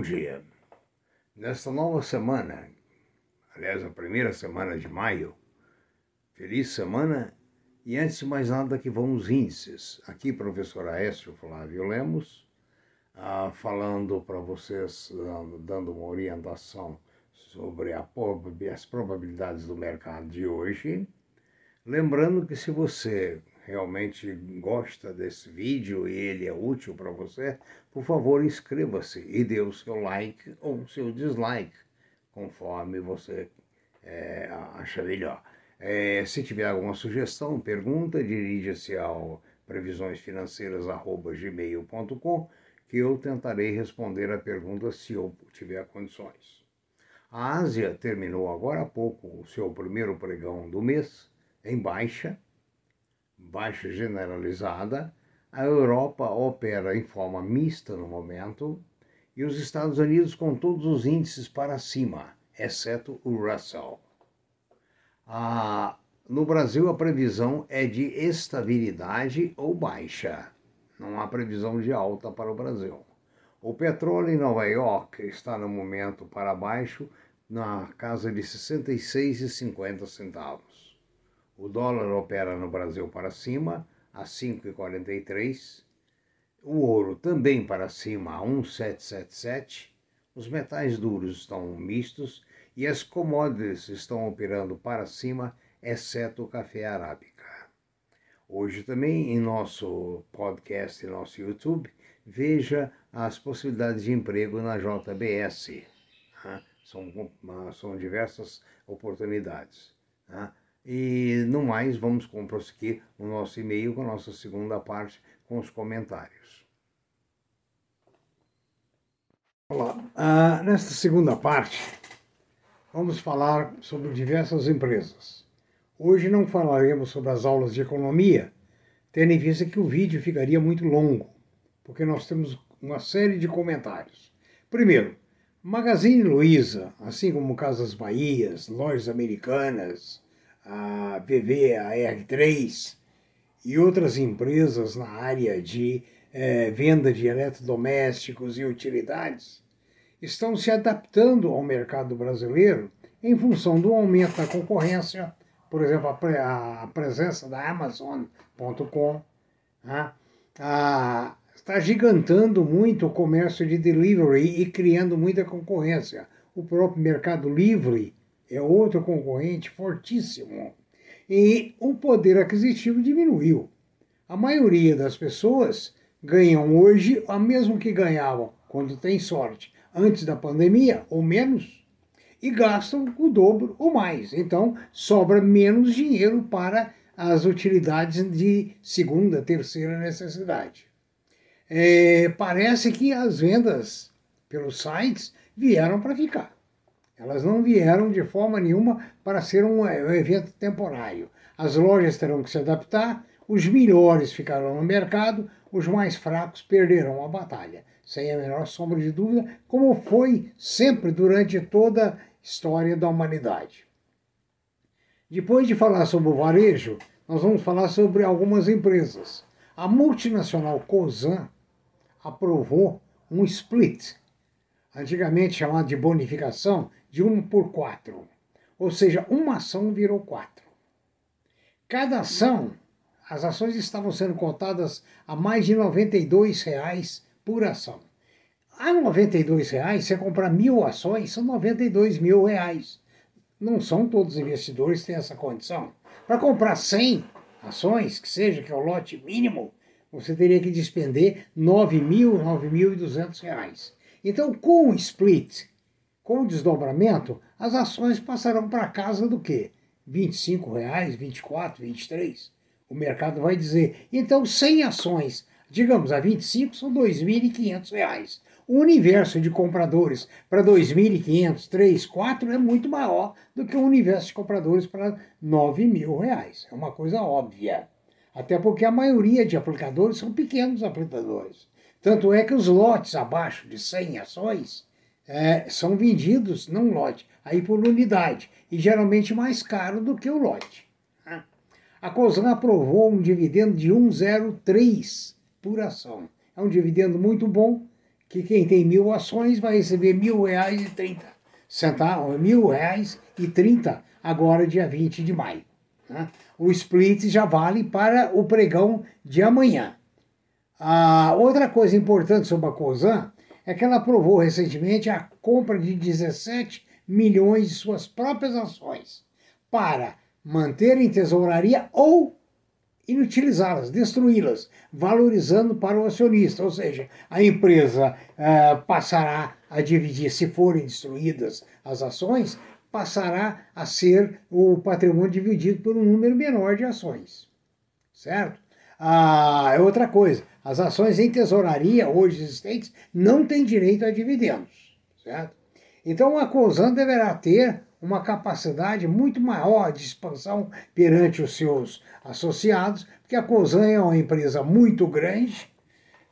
Bom dia. Nesta nova semana, aliás, a primeira semana de maio, feliz semana e antes de mais nada que vão os índices. Aqui, professor Aécio Flávio Lemos, ah, falando para vocês, dando uma orientação sobre as probabilidades do mercado de hoje. Lembrando que se você realmente gosta desse vídeo e ele é útil para você, por favor inscreva-se e dê o seu like ou o seu dislike, conforme você é, acha melhor. É, se tiver alguma sugestão, pergunta, dirija-se ao previsõesfinanceiras.gmail.com que eu tentarei responder a pergunta se eu tiver condições. A Ásia terminou agora há pouco o seu primeiro pregão do mês em baixa, baixa generalizada, a Europa opera em forma mista no momento e os Estados Unidos com todos os índices para cima, exceto o Russell. Ah, no Brasil, a previsão é de estabilidade ou baixa. Não há previsão de alta para o Brasil. O petróleo em Nova York está no momento para baixo, na casa de 66,50 centavos. O dólar opera no Brasil para cima, a 5,43. O ouro também para cima, a 1,777. Os metais duros estão mistos e as commodities estão operando para cima, exceto o café arábica. Hoje também em nosso podcast e nosso YouTube, veja as possibilidades de emprego na JBS. São, são diversas oportunidades. E no mais, vamos prosseguir o nosso e-mail com a nossa segunda parte com os comentários. Olá, uh, nesta segunda parte, vamos falar sobre diversas empresas. Hoje não falaremos sobre as aulas de economia, tendo em vista que o vídeo ficaria muito longo, porque nós temos uma série de comentários. Primeiro, Magazine Luiza, assim como Casas Bahias, lojas americanas, a VV, a R3 e outras empresas na área de é, venda de eletrodomésticos e utilidades estão se adaptando ao mercado brasileiro em função do aumento da concorrência, por exemplo, a, pre a presença da Amazon.com, né? está gigantando muito o comércio de delivery e criando muita concorrência. O próprio Mercado Livre é outro concorrente fortíssimo. E o poder aquisitivo diminuiu. A maioria das pessoas ganham hoje a mesmo que ganhavam quando tem sorte antes da pandemia ou menos e gastam o dobro ou mais. Então sobra menos dinheiro para as utilidades de segunda, terceira necessidade. É, parece que as vendas pelos sites vieram para ficar. Elas não vieram de forma nenhuma para ser um, eh, um evento temporário. As lojas terão que se adaptar, os melhores ficarão no mercado, os mais fracos perderão a batalha, sem a menor sombra de dúvida, como foi sempre durante toda a história da humanidade. Depois de falar sobre o varejo, nós vamos falar sobre algumas empresas. A multinacional Cosan aprovou um split, antigamente chamado de bonificação, de 1 por 4. Ou seja, uma ação virou 4. Cada ação, as ações estavam sendo cotadas a mais de 92 reais por ação. A 92 reais, você comprar mil ações, são 92 mil reais. Não são todos os investidores que têm essa condição. Para comprar 100 ações, que seja, que é o lote mínimo, você teria que despender R$ 9.000, 9.200 reais. Então, com o split, com o desdobramento, as ações passarão para casa do quê? 25 reais, 24, 23. O mercado vai dizer, então 100 ações, digamos, a 25 são R$ 2.500. O universo de compradores para 2.500, 3, 4 é muito maior do que o universo de compradores para 9.000 reais. É uma coisa óbvia. Até porque a maioria de aplicadores são pequenos aplicadores. Tanto é que os lotes abaixo de 100 ações é, são vendidos, não lote, aí por unidade, e geralmente mais caro do que o lote. Né? A COSAN aprovou um dividendo de 1,03 por ação. É um dividendo muito bom, que quem tem mil ações vai receber mil reais e trinta centavos, mil reais e trinta agora dia 20 de maio. Né? O split já vale para o pregão de amanhã. A outra coisa importante sobre a COSAN é que ela aprovou recentemente a compra de 17 milhões de suas próprias ações para manter em tesouraria ou inutilizá-las, destruí-las, valorizando para o acionista. Ou seja, a empresa eh, passará a dividir, se forem destruídas as ações, passará a ser o patrimônio dividido por um número menor de ações. Certo? Ah, é outra coisa. As ações em tesouraria hoje existentes não têm direito a dividendos. Certo? Então a COSAN deverá ter uma capacidade muito maior de expansão perante os seus associados, porque a COSAN é uma empresa muito grande,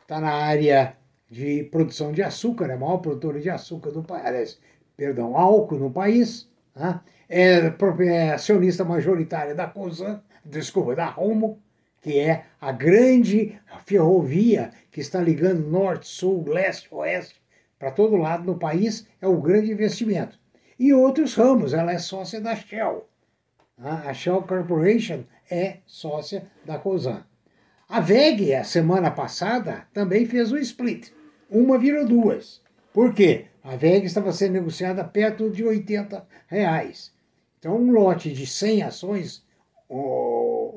está na área de produção de açúcar, é a maior produtora de açúcar do país, perdão, álcool no país, né? é, é acionista majoritária da COSAN, desculpa, da Romo, que é a grande ferrovia que está ligando norte, sul, leste, oeste, para todo lado no país, é o grande investimento e outros ramos. Ela é sócia da Shell. A Shell Corporation é sócia da COSAN. A VEG, a semana passada, também fez um split. Uma virou duas. Por quê? A VEG estava sendo negociada perto de 80 reais. Então, um lote de 100 ações, ou,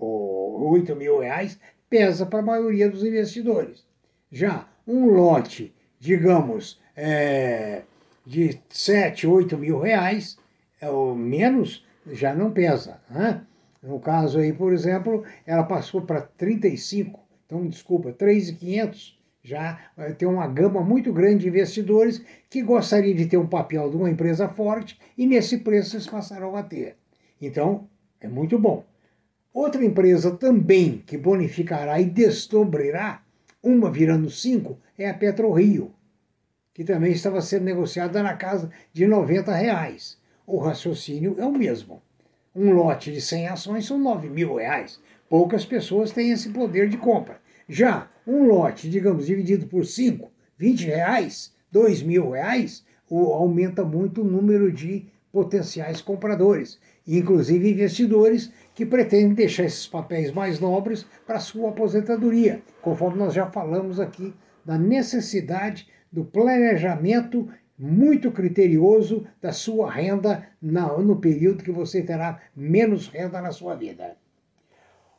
8 mil reais, pesa para a maioria dos investidores. Já um lote, digamos, é, de 7, 8 mil reais, é ou menos, já não pesa. Né? No caso aí, por exemplo, ela passou para 35, então, desculpa, 3,500 já tem uma gama muito grande de investidores que gostariam de ter um papel de uma empresa forte e nesse preço eles passarão a ter. Então, é muito bom. Outra empresa também que bonificará e desdobrirá, uma virando cinco, é a PetroRio que também estava sendo negociada na casa de 90 reais. O raciocínio é o mesmo. Um lote de 100 ações são 9 mil reais. Poucas pessoas têm esse poder de compra. Já um lote, digamos, dividido por 5, 20 reais, 2 mil reais, aumenta muito o número de potenciais compradores, inclusive investidores que pretendem deixar esses papéis mais nobres para sua aposentadoria, conforme nós já falamos aqui da necessidade do planejamento muito criterioso da sua renda no período que você terá menos renda na sua vida.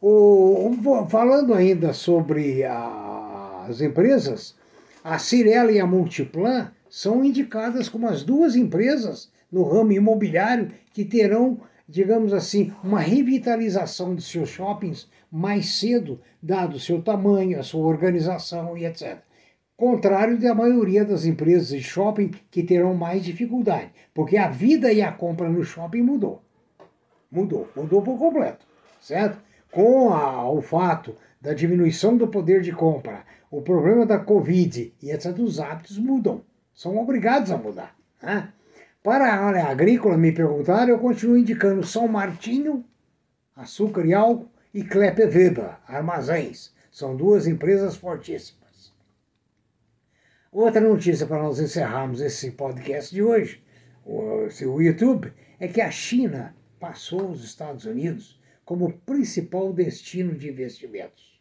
O, falando ainda sobre a, as empresas, a Cirela e a Multiplan são indicadas como as duas empresas no ramo imobiliário que terão, digamos assim, uma revitalização de seus shoppings mais cedo, dado o seu tamanho, a sua organização e etc contrário da maioria das empresas de shopping que terão mais dificuldade, porque a vida e a compra no shopping mudou. Mudou, mudou por completo, certo? Com a, o fato da diminuição do poder de compra, o problema da Covid e etc., os hábitos mudam, são obrigados a mudar. Né? Para a área agrícola, me perguntaram, eu continuo indicando São Martinho, açúcar e álcool, e Klepe Weber, armazéns. São duas empresas fortíssimas. Outra notícia para nós encerrarmos esse podcast de hoje, o, YouTube, é que a China passou os Estados Unidos como principal destino de investimentos.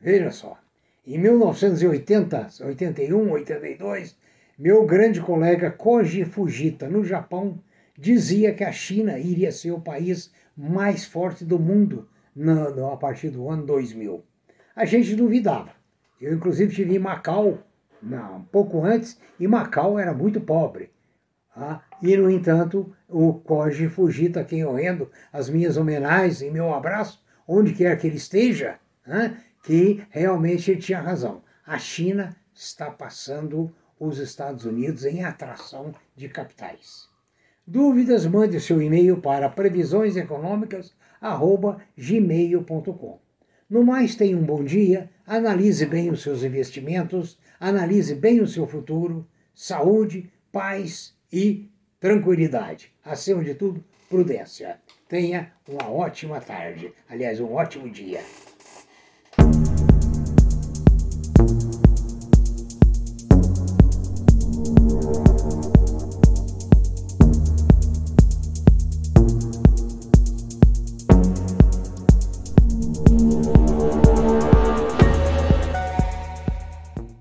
Veja só, em 1980, 81, 82, meu grande colega Koji Fujita, no Japão, dizia que a China iria ser o país mais forte do mundo no, no, a partir do ano 2000. A gente duvidava. Eu, inclusive, estive em Macau não, pouco antes, e Macau era muito pobre. Ah, e, no entanto, o Koji Fujita, quem eu rendo as minhas homenagens e meu abraço, onde quer que ele esteja, ah, que realmente ele tinha razão. A China está passando os Estados Unidos em atração de capitais. Dúvidas, mande seu e-mail para previsioneseconômicas.gmail.com. No mais, tenha um bom dia, analise bem os seus investimentos analise bem o seu futuro, saúde, paz e tranquilidade. Acima de tudo, prudência. Tenha uma ótima tarde, aliás, um ótimo dia.